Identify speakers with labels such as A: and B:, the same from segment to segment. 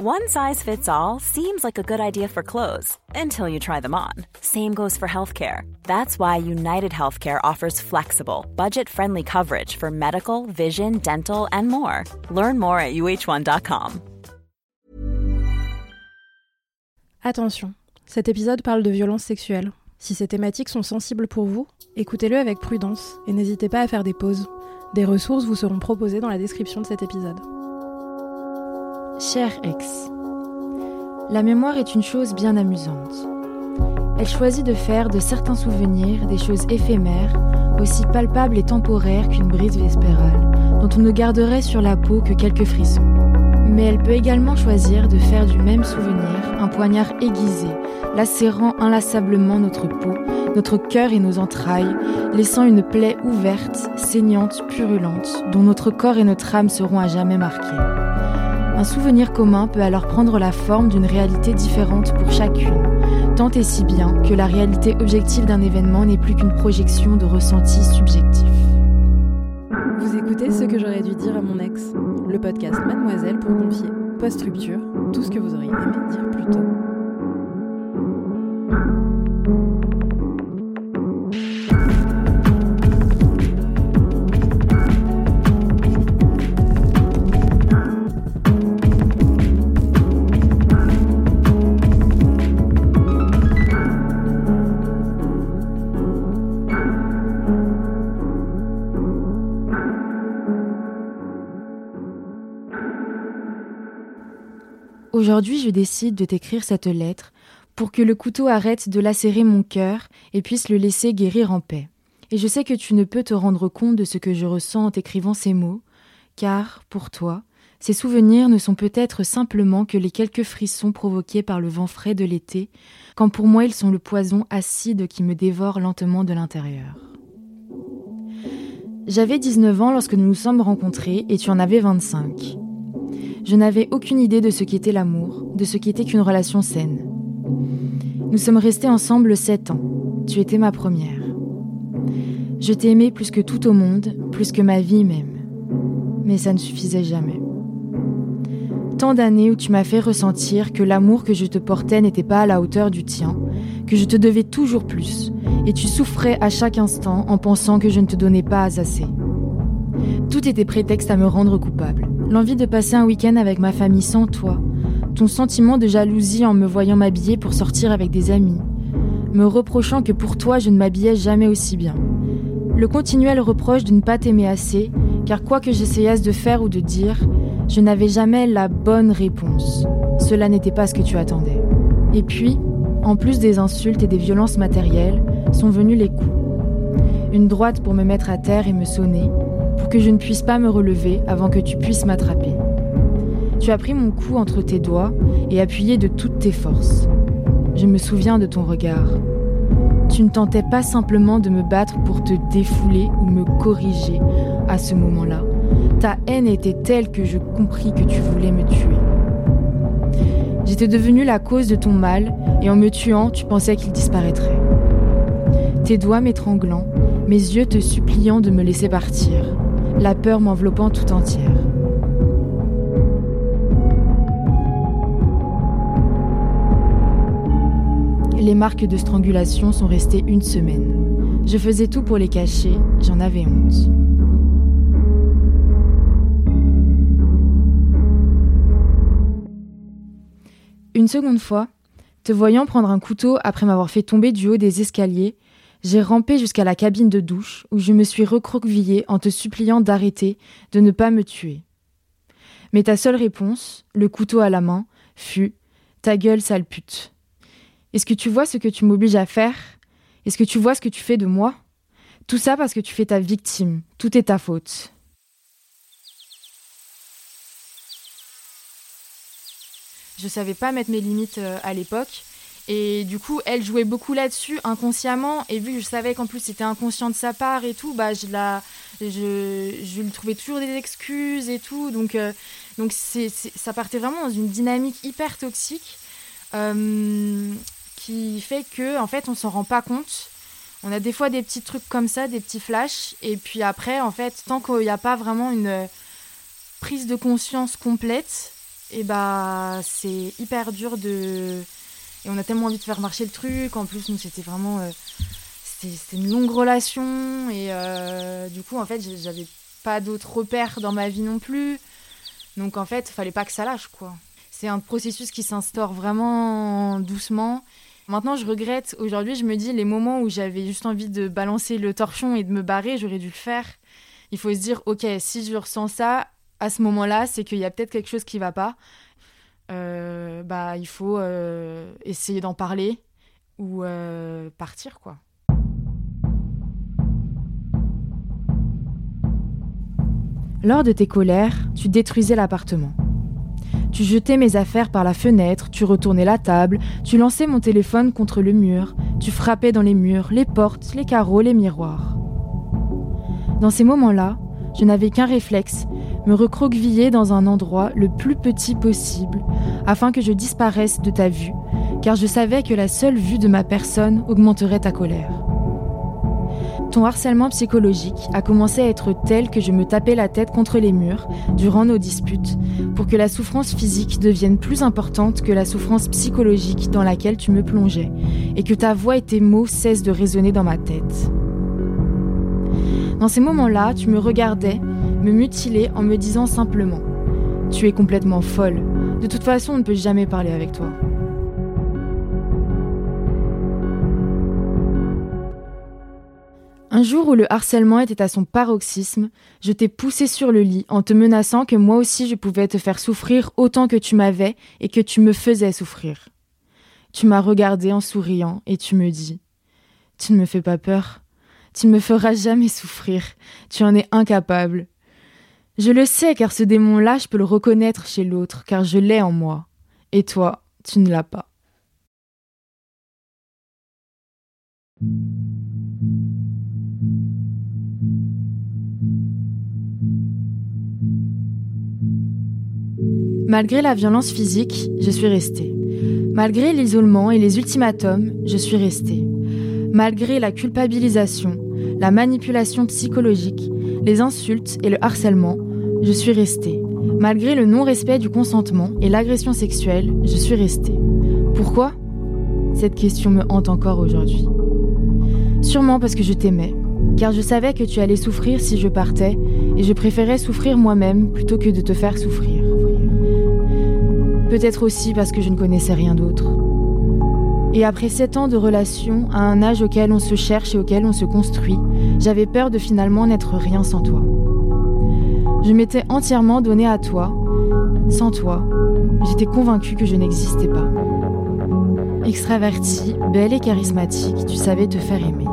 A: One size fits all seems like a good idea for clothes until you try them on. Same goes for healthcare. That's why United Healthcare offers flexible, budget friendly coverage for medical, vision, dental, and more. Learn more at uh1.com.
B: Attention, cet épisode parle de violence sexuelle. Si ces thématiques sont sensibles pour vous, écoutez-le avec prudence et n'hésitez pas à faire des pauses. Des ressources vous seront proposées dans la description de cet épisode.
C: Cher ex, la mémoire est une chose bien amusante. Elle choisit de faire de certains souvenirs des choses éphémères, aussi palpables et temporaires qu'une brise vespérale, dont on ne garderait sur la peau que quelques frissons. Mais elle peut également choisir de faire du même souvenir un poignard aiguisé, lacérant inlassablement notre peau, notre cœur et nos entrailles, laissant une plaie ouverte, saignante, purulente, dont notre corps et notre âme seront à jamais marqués. Un souvenir commun peut alors prendre la forme d'une réalité différente pour chacune, tant et si bien que la réalité objective d'un événement n'est plus qu'une projection de ressentis subjectifs.
B: Vous écoutez ce que j'aurais dû dire à mon ex, le podcast Mademoiselle pour confier, post-rupture, tout ce que vous auriez aimé dire plus tôt.
C: Aujourd'hui, je décide de t'écrire cette lettre pour que le couteau arrête de lacérer mon cœur et puisse le laisser guérir en paix. Et je sais que tu ne peux te rendre compte de ce que je ressens en t'écrivant ces mots, car, pour toi, ces souvenirs ne sont peut-être simplement que les quelques frissons provoqués par le vent frais de l'été, quand pour moi ils sont le poison acide qui me dévore lentement de l'intérieur. J'avais 19 ans lorsque nous nous sommes rencontrés et tu en avais 25. Je n'avais aucune idée de ce qu'était l'amour, de ce qu'était qu'une relation saine. Nous sommes restés ensemble sept ans. Tu étais ma première. Je t'ai aimé plus que tout au monde, plus que ma vie même. Mais ça ne suffisait jamais. Tant d'années où tu m'as fait ressentir que l'amour que je te portais n'était pas à la hauteur du tien, que je te devais toujours plus, et tu souffrais à chaque instant en pensant que je ne te donnais pas assez. Tout était prétexte à me rendre coupable l'envie de passer un week-end avec ma famille sans toi, ton sentiment de jalousie en me voyant m'habiller pour sortir avec des amis, me reprochant que pour toi je ne m'habillais jamais aussi bien. Le continuel reproche de ne pas t'aimer assez, car quoi que j'essayasse de faire ou de dire, je n'avais jamais la bonne réponse. Cela n'était pas ce que tu attendais. Et puis, en plus des insultes et des violences matérielles, sont venus les coups. Une droite pour me mettre à terre et me sonner, que je ne puisse pas me relever avant que tu puisses m'attraper. Tu as pris mon cou entre tes doigts et appuyé de toutes tes forces. Je me souviens de ton regard. Tu ne tentais pas simplement de me battre pour te défouler ou me corriger à ce moment-là. Ta haine était telle que je compris que tu voulais me tuer. J'étais devenue la cause de ton mal et en me tuant, tu pensais qu'il disparaîtrait. Tes doigts m'étranglant, mes yeux te suppliant de me laisser partir la peur m'enveloppant tout entière. Les marques de strangulation sont restées une semaine. Je faisais tout pour les cacher, j'en avais honte. Une seconde fois, te voyant prendre un couteau après m'avoir fait tomber du haut des escaliers, j'ai rampé jusqu'à la cabine de douche où je me suis recroquevillée en te suppliant d'arrêter, de ne pas me tuer. Mais ta seule réponse, le couteau à la main, fut Ta gueule, sale pute. Est-ce que tu vois ce que tu m'obliges à faire? Est-ce que tu vois ce que tu fais de moi? Tout ça parce que tu fais ta victime. Tout est ta faute. Je savais pas mettre mes limites euh, à l'époque. Et du coup, elle jouait beaucoup là-dessus inconsciemment. Et vu que je savais qu'en plus c'était inconscient de sa part et tout, bah je la, je, je lui trouvais toujours des excuses et tout. Donc, euh, donc c'est, ça partait vraiment dans une dynamique hyper toxique euh, qui fait que en fait on s'en rend pas compte. On a des fois des petits trucs comme ça, des petits flashs. Et puis après, en fait, tant qu'il n'y a pas vraiment une prise de conscience complète,
D: et bah c'est hyper dur de. On a tellement envie de faire marcher le truc. En plus, nous, c'était vraiment. Euh, c'était une longue relation. Et euh, du coup, en fait, j'avais pas d'autres repères dans ma vie non plus. Donc, en fait, fallait pas que ça lâche, quoi. C'est un processus qui s'instaure vraiment doucement. Maintenant, je regrette. Aujourd'hui, je me dis, les moments où j'avais juste envie de balancer le torchon et de me barrer, j'aurais dû le faire. Il faut se dire, ok, si je ressens ça, à ce moment-là, c'est qu'il y a peut-être quelque chose qui va pas. Euh, bah, il faut euh, essayer d'en parler ou euh, partir, quoi.
C: Lors de tes colères, tu détruisais l'appartement. Tu jetais mes affaires par la fenêtre, tu retournais la table, tu lançais mon téléphone contre le mur, tu frappais dans les murs, les portes, les carreaux, les miroirs. Dans ces moments-là, je n'avais qu'un réflexe, me recroqueviller dans un endroit le plus petit possible, afin que je disparaisse de ta vue, car je savais que la seule vue de ma personne augmenterait ta colère. Ton harcèlement psychologique a commencé à être tel que je me tapais la tête contre les murs durant nos disputes pour que la souffrance physique devienne plus importante que la souffrance psychologique dans laquelle tu me plongeais et que ta voix et tes mots cessent de résonner dans ma tête. Dans ces moments-là, tu me regardais, me mutilais en me disant simplement ⁇ Tu es complètement folle, de toute façon on ne peut jamais parler avec toi ⁇ Un jour où le harcèlement était à son paroxysme, je t'ai poussé sur le lit en te menaçant que moi aussi je pouvais te faire souffrir autant que tu m'avais et que tu me faisais souffrir. Tu m'as regardé en souriant et tu me dis Tu ne me fais pas peur. Tu ne me feras jamais souffrir. Tu en es incapable. Je le sais car ce démon-là, je peux le reconnaître chez l'autre, car je l'ai en moi. Et toi, tu ne l'as pas. Malgré la violence physique, je suis restée. Malgré l'isolement et les ultimatums, je suis restée. Malgré la culpabilisation, la manipulation psychologique, les insultes et le harcèlement, je suis restée. Malgré le non-respect du consentement et l'agression sexuelle, je suis restée. Pourquoi? Cette question me hante encore aujourd'hui. Sûrement parce que je t'aimais, car je savais que tu allais souffrir si je partais, et je préférais souffrir moi-même plutôt que de te faire souffrir. Peut-être aussi parce que je ne connaissais rien d'autre. Et après sept ans de relation, à un âge auquel on se cherche et auquel on se construit, j'avais peur de finalement n'être rien sans toi. Je m'étais entièrement donnée à toi. Sans toi, j'étais convaincue que je n'existais pas. Extravertie, belle et charismatique, tu savais te faire aimer.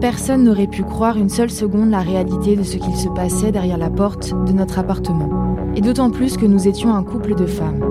C: Personne n'aurait pu croire une seule seconde la réalité de ce qu'il se passait derrière la porte de notre appartement. Et d'autant plus que nous étions un couple de femmes.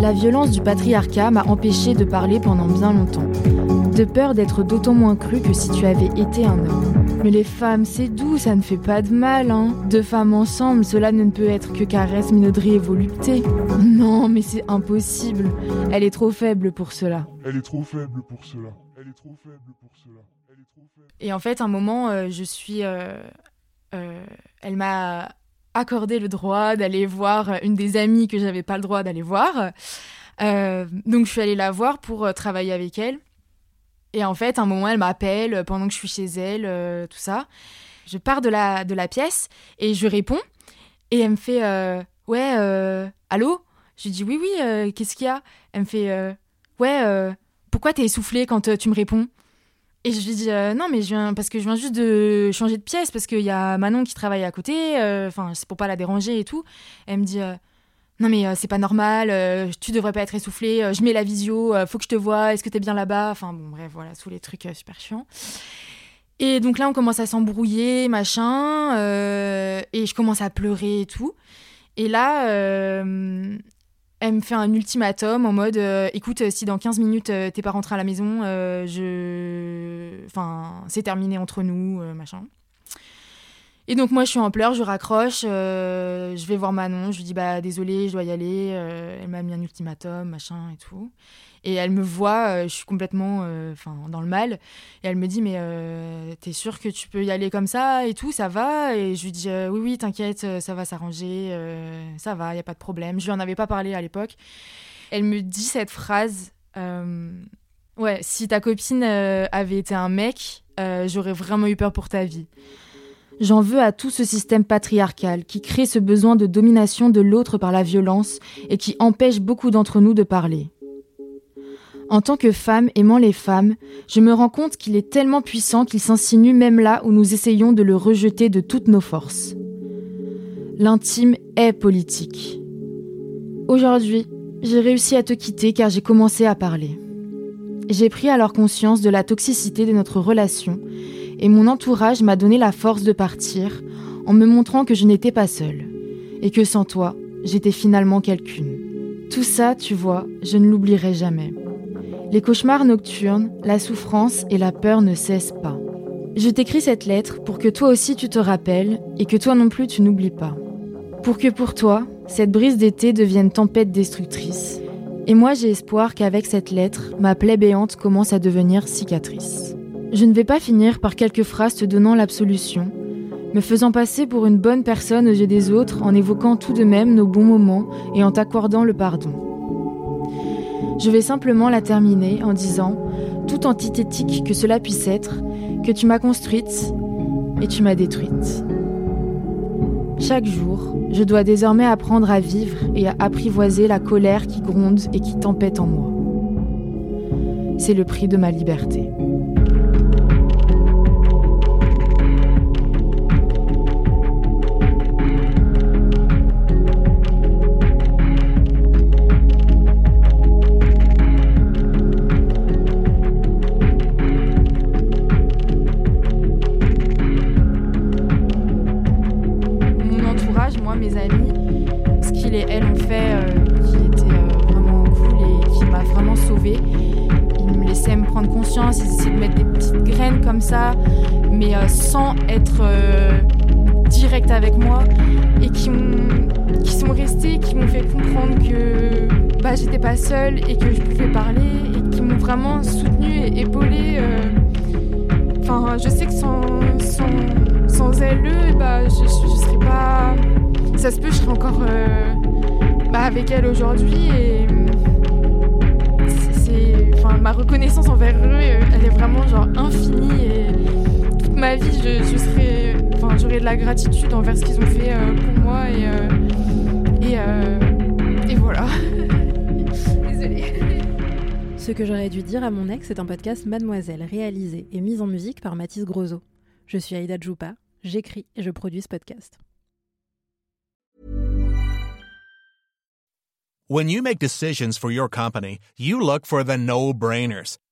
C: La violence du patriarcat m'a empêché de parler pendant bien longtemps, de peur d'être d'autant moins cru que si tu avais été un homme. Mais les femmes, c'est doux, ça ne fait pas de mal, hein. Deux femmes ensemble, cela ne peut être que caresse, minauderie et volupté. Non, mais c'est impossible. Elle est trop faible pour cela.
E: Elle est trop faible pour cela. Elle est trop faible pour cela. Elle est trop faible.
D: Et en fait, un moment, euh, je suis. Euh, euh, elle m'a accordé le droit d'aller voir une des amies que j'avais pas le droit d'aller voir. Euh, donc je suis allée la voir pour euh, travailler avec elle. Et en fait, un moment, elle m'appelle pendant que je suis chez elle, euh, tout ça. Je pars de la, de la pièce et je réponds. Et elle me fait Ouais, allô? Je lui dis Oui, oui, qu'est-ce qu'il y a? Elle me fait Ouais, pourquoi t'es essoufflée quand tu me réponds? Et je lui dis euh, non mais je viens parce que je viens juste de changer de pièce parce qu'il y a Manon qui travaille à côté, euh, enfin c'est pour pas la déranger et tout. Elle me dit euh, non mais c'est pas normal, tu devrais pas être essoufflée, je mets la visio, faut que je te vois, est-ce que t'es bien là-bas? Enfin bon bref voilà tous les trucs super chiants. Et donc là on commence à s'embrouiller machin et je commence à pleurer et tout. Et là elle me fait un ultimatum en mode euh, écoute, si dans 15 minutes euh, t'es pas rentré à la maison, euh, je. Enfin, c'est terminé entre nous, machin.
C: Et donc moi je suis en pleurs, je raccroche, euh, je vais voir Manon, je lui dis bah désolé, je dois y aller, euh, elle m'a mis un ultimatum, machin et tout. Et elle me voit, euh, je suis complètement enfin dans le mal, et elle me dit mais t'es sûr que tu peux y aller comme ça et tout, ça va? Et je lui dis oui oui t'inquiète, ça va s'arranger, ça va, y a pas de problème. Je lui en avais pas parlé à l'époque. Elle me dit cette phrase, ouais si ta copine avait été un mec, j'aurais vraiment eu peur pour ta vie. J'en veux à tout ce système patriarcal qui crée ce besoin de domination de l'autre par la violence et qui empêche beaucoup d'entre nous de parler. En tant que femme aimant les femmes, je me rends compte qu'il est tellement puissant qu'il s'insinue même là où nous essayons de le rejeter de toutes nos forces. L'intime est politique. Aujourd'hui, j'ai réussi à te quitter car j'ai commencé à parler. J'ai pris alors conscience de la toxicité de notre relation et mon entourage m'a donné la force de partir en me montrant que je n'étais pas seule et que sans toi, j'étais finalement quelqu'une. Tout ça, tu vois, je ne l'oublierai jamais. Les cauchemars nocturnes, la souffrance et la peur ne cessent pas. Je t'écris cette lettre pour que toi aussi tu te rappelles et que toi non plus tu n'oublies pas. Pour que pour toi, cette brise d'été devienne tempête destructrice. Et moi j'ai espoir qu'avec cette lettre, ma plaie béante commence à devenir cicatrice. Je ne vais pas finir par quelques phrases te donnant l'absolution, me faisant passer pour une bonne personne aux yeux des autres en évoquant tout de même nos bons moments et en t'accordant le pardon. Je vais simplement la terminer en disant, tout antithétique que cela puisse être, que tu m'as construite et tu m'as détruite. Chaque jour, je dois désormais apprendre à vivre et à apprivoiser la colère qui gronde et qui tempête en moi. C'est le prix de ma liberté. Être euh, direct avec moi et qui, qui sont restés, qui m'ont fait comprendre que bah, j'étais pas seule et que je pouvais parler et qui m'ont vraiment soutenue et épaulée. Euh. Enfin, je sais que sans, sans, sans elles, bah, je, je, serais pas. Ça se peut, je serais encore bah, avec elles aujourd'hui et ma reconnaissance envers eux, elle est vraiment genre infinie et ma vie, je, serais, enfin, j'aurais de la gratitude envers ce qu'ils ont fait euh, pour moi et, euh, et, euh, et voilà. Désolée.
B: Ce que j'aurais dû dire à mon ex est un podcast Mademoiselle, réalisé et mis en musique par Mathis Grosso. Je suis Aïda Djoupa, j'écris et je produis ce podcast.
F: When you make decisions for your company, you look for the no-brainers.